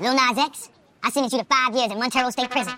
Lil Nas X, I sentenced you to five years in Montero State Prison.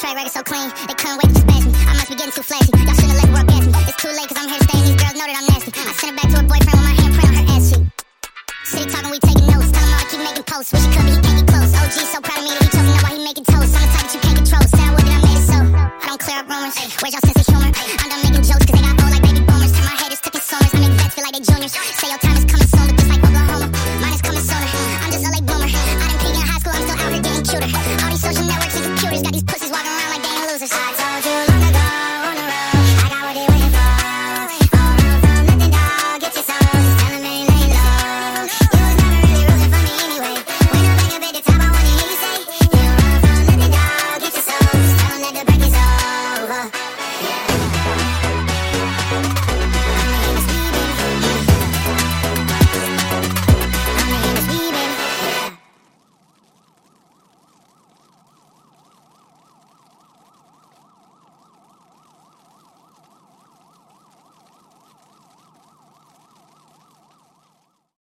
track record so clean, they couldn't wait to just me. I must be getting too flashy. Y'all shouldn't let the world gas me. It's too late, cause I'm here to stay, these girls know that I'm nasty. I sent it back to her boyfriend with my handprint on her ass cheek. City talking, we taking notes. Tell him I keep making posts. Wish he could, but he can't get close. OG so proud of me that he chose me. Now why he making toast? I'm the type that you can't control. Sound with it, I made it so. I don't clear up rumors. Ay, where's y'all sense of humor? Ay, I'm done making jokes, cause they got old like baby boomers. Turn my haters to consumers. I make vets feel like they juniors. Say your time.